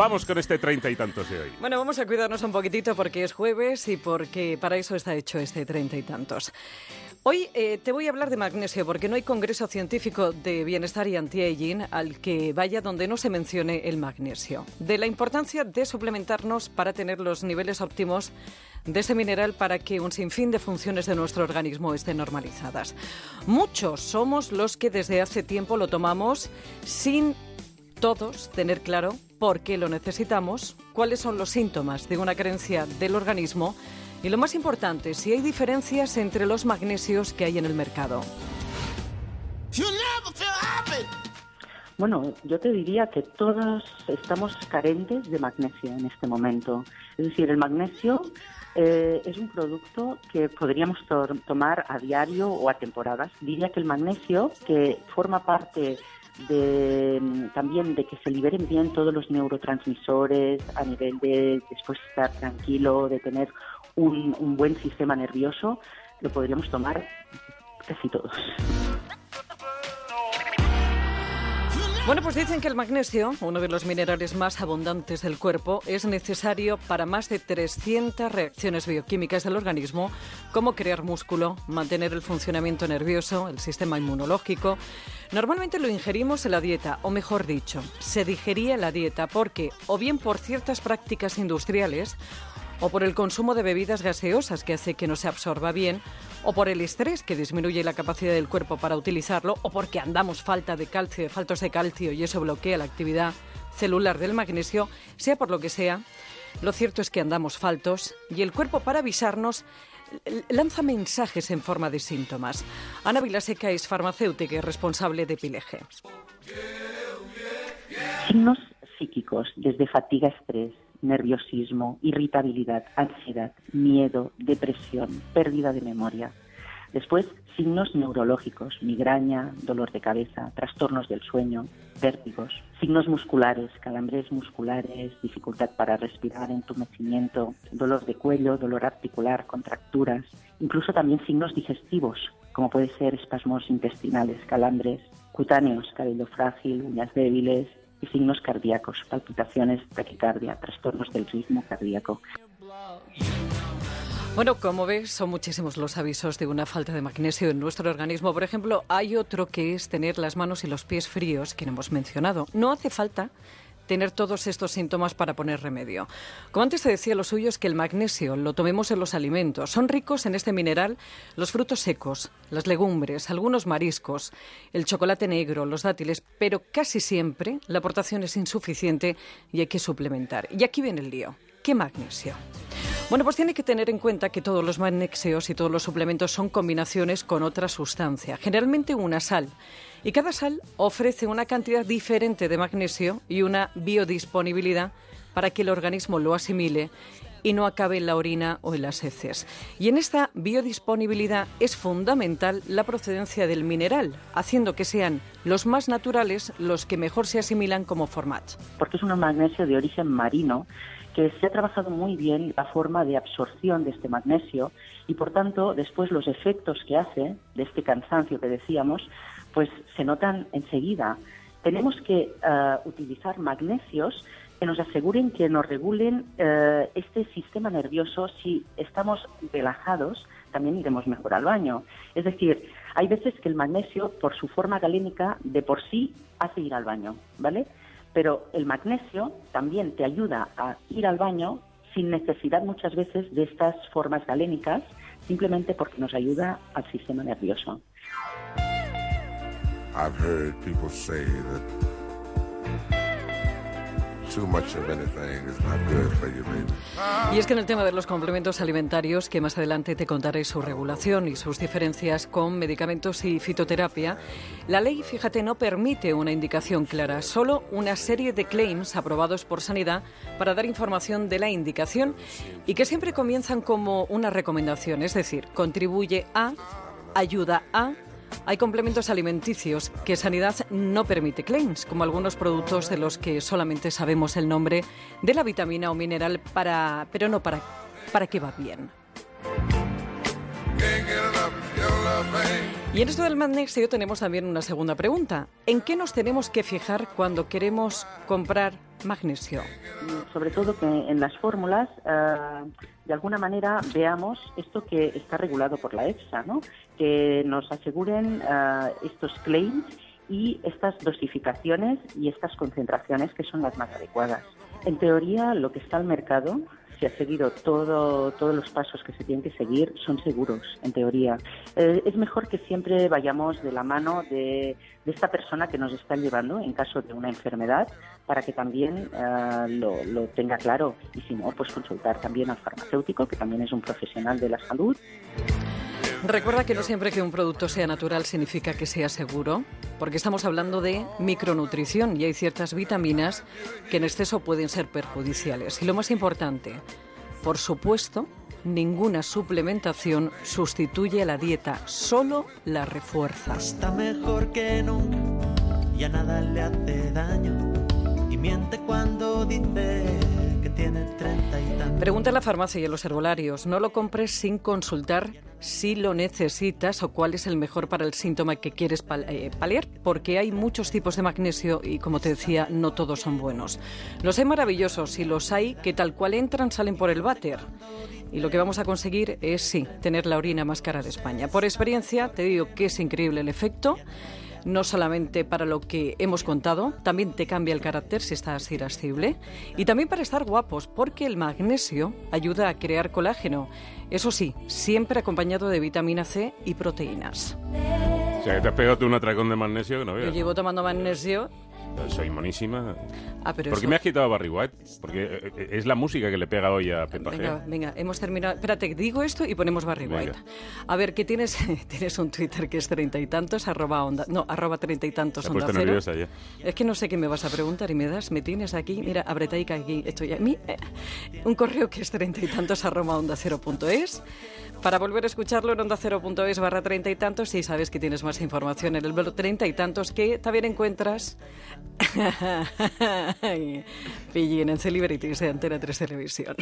Vamos con este treinta y tantos de hoy. Bueno, vamos a cuidarnos un poquitito porque es jueves y porque para eso está hecho este treinta y tantos. Hoy eh, te voy a hablar de magnesio porque no hay congreso científico de bienestar y anti-aging al que vaya donde no se mencione el magnesio. De la importancia de suplementarnos para tener los niveles óptimos de ese mineral para que un sinfín de funciones de nuestro organismo estén normalizadas. Muchos somos los que desde hace tiempo lo tomamos sin todos tener claro por qué lo necesitamos, cuáles son los síntomas de una carencia del organismo y lo más importante, si hay diferencias entre los magnesios que hay en el mercado. Bueno, yo te diría que todos estamos carentes de magnesio en este momento. Es decir, el magnesio eh, es un producto que podríamos tomar a diario o a temporadas. Diría que el magnesio, que forma parte de, también de que se liberen bien todos los neurotransmisores a nivel de después estar tranquilo, de tener un, un buen sistema nervioso, lo podríamos tomar casi todos. Bueno, pues dicen que el magnesio, uno de los minerales más abundantes del cuerpo, es necesario para más de 300 reacciones bioquímicas del organismo, como crear músculo, mantener el funcionamiento nervioso, el sistema inmunológico. Normalmente lo ingerimos en la dieta, o mejor dicho, se digería en la dieta porque, o bien por ciertas prácticas industriales, o por el consumo de bebidas gaseosas que hace que no se absorba bien, o por el estrés que disminuye la capacidad del cuerpo para utilizarlo, o porque andamos falta de calcio, faltos de calcio y eso bloquea la actividad celular del magnesio, sea por lo que sea, lo cierto es que andamos faltos y el cuerpo para avisarnos lanza mensajes en forma de síntomas. Ana Vilaseca es farmacéutica y responsable de Pileje. Signos psíquicos, desde fatiga, estrés, nerviosismo, irritabilidad, ansiedad, miedo, depresión, pérdida de memoria. Después, signos neurológicos, migraña, dolor de cabeza, trastornos del sueño, vértigos, signos musculares, calambres musculares, dificultad para respirar, entumecimiento, dolor de cuello, dolor articular, contracturas, incluso también signos digestivos, como puede ser espasmos intestinales, calambres, cutáneos, cabello frágil, uñas débiles, y signos cardíacos, palpitaciones, taquicardia, trastornos del ritmo cardíaco. Bueno, como ves, son muchísimos los avisos de una falta de magnesio en nuestro organismo. Por ejemplo, hay otro que es tener las manos y los pies fríos, que hemos mencionado. No hace falta tener todos estos síntomas para poner remedio. Como antes te decía, lo suyo es que el magnesio lo tomemos en los alimentos. Son ricos en este mineral los frutos secos, las legumbres, algunos mariscos, el chocolate negro, los dátiles, pero casi siempre la aportación es insuficiente y hay que suplementar. Y aquí viene el lío. ¿Qué magnesio? Bueno, pues tiene que tener en cuenta que todos los magnesios y todos los suplementos son combinaciones con otra sustancia, generalmente una sal. Y cada sal ofrece una cantidad diferente de magnesio y una biodisponibilidad para que el organismo lo asimile y no acabe en la orina o en las heces. Y en esta biodisponibilidad es fundamental la procedencia del mineral, haciendo que sean los más naturales los que mejor se asimilan como format. Porque es un magnesio de origen marino que se ha trabajado muy bien la forma de absorción de este magnesio y por tanto después los efectos que hace de este cansancio que decíamos pues se notan enseguida. Tenemos que eh, utilizar magnesios que nos aseguren que nos regulen eh, este sistema nervioso. Si estamos relajados, también iremos mejor al baño. Es decir, hay veces que el magnesio, por su forma galénica, de por sí hace ir al baño, ¿vale? Pero el magnesio también te ayuda a ir al baño sin necesidad muchas veces de estas formas galénicas, simplemente porque nos ayuda al sistema nervioso. I've heard people say that y es que en el tema de los complementos alimentarios, que más adelante te contaré su regulación y sus diferencias con medicamentos y fitoterapia, la ley, fíjate, no permite una indicación clara, solo una serie de claims aprobados por Sanidad para dar información de la indicación y que siempre comienzan como una recomendación, es decir, contribuye a, ayuda a hay complementos alimenticios que Sanidad no permite claims, como algunos productos de los que solamente sabemos el nombre de la vitamina o mineral, para, pero no para, para qué va bien. Y en esto del magnesio tenemos también una segunda pregunta. ¿En qué nos tenemos que fijar cuando queremos comprar magnesio? Sobre todo que en las fórmulas, eh, de alguna manera, veamos esto que está regulado por la EFSA, ¿no? que nos aseguren eh, estos claims y estas dosificaciones y estas concentraciones que son las más adecuadas. En teoría, lo que está al mercado se ha seguido todo, todos los pasos que se tienen que seguir, son seguros, en teoría. Eh, es mejor que siempre vayamos de la mano de, esta persona que nos está llevando en caso de una enfermedad para que también eh, lo tenga claro y si no, pues consultar también al farmacéutico, que también es un profesional de la salud. Recuerda que no siempre que un producto sea natural significa que sea seguro, porque estamos hablando de micronutrición y hay ciertas vitaminas que en exceso pueden ser perjudiciales. Y lo más importante, por supuesto, ninguna suplementación sustituye a la dieta, solo la refuerza. Está mejor que nunca, ya nada le hace daño y miente cuando dice que tiene 30 y tantos. Pregunta en la farmacia y en los herbolarios. No lo compres sin consultar si lo necesitas o cuál es el mejor para el síntoma que quieres eh, paliar, porque hay muchos tipos de magnesio y, como te decía, no todos son buenos. Los hay maravillosos y los hay que tal cual entran salen por el váter. Y lo que vamos a conseguir es, sí, tener la orina más cara de España. Por experiencia, te digo que es increíble el efecto no solamente para lo que hemos contado, también te cambia el carácter si estás irascible y también para estar guapos, porque el magnesio ayuda a crear colágeno. Eso sí, siempre acompañado de vitamina C y proteínas. O sea, que te has pegado un atracón de magnesio que no veas. Yo llevo tomando magnesio soy monísima. Ah, pero ¿Por qué me has quitado Barry White? Porque eh, eh, es la música que le pega hoy a Pepa Venga, venga, hemos terminado. Espérate, digo esto y ponemos Barry White. A ver, ¿qué tienes? tienes un Twitter que es treinta y tantos, arroba onda. No, arroba treinta y tantos onda cero. Ya. Es que no sé qué me vas a preguntar y me das, me tienes aquí, mira, abretaica aquí, estoy a mí. Eh, un correo que es treinta y tantos, arroba onda cero punto es. Para volver a escucharlo en onda cero.es barra treinta y tantos, y sabes que tienes más información en el blog treinta y tantos que también encuentras Pillín en Celebrities de Antena 3 Televisión.